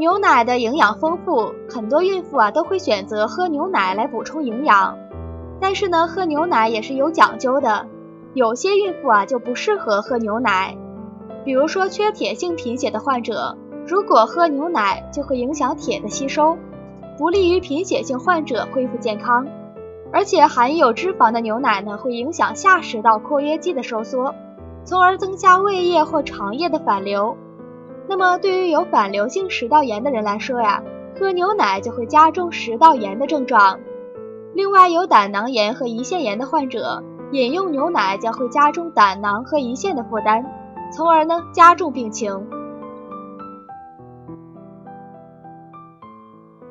牛奶的营养丰富，很多孕妇啊都会选择喝牛奶来补充营养。但是呢，喝牛奶也是有讲究的，有些孕妇啊就不适合喝牛奶，比如说缺铁性贫血的患者，如果喝牛奶就会影响铁的吸收，不利于贫血性患者恢复健康。而且含有脂肪的牛奶呢，会影响下食道括约肌的收缩，从而增加胃液或肠液的反流。那么对于有反流性食道炎的人来说呀，喝牛奶就会加重食道炎的症状。另外，有胆囊炎和胰腺炎的患者饮用牛奶将会加重胆囊和胰腺的负担，从而呢加重病情。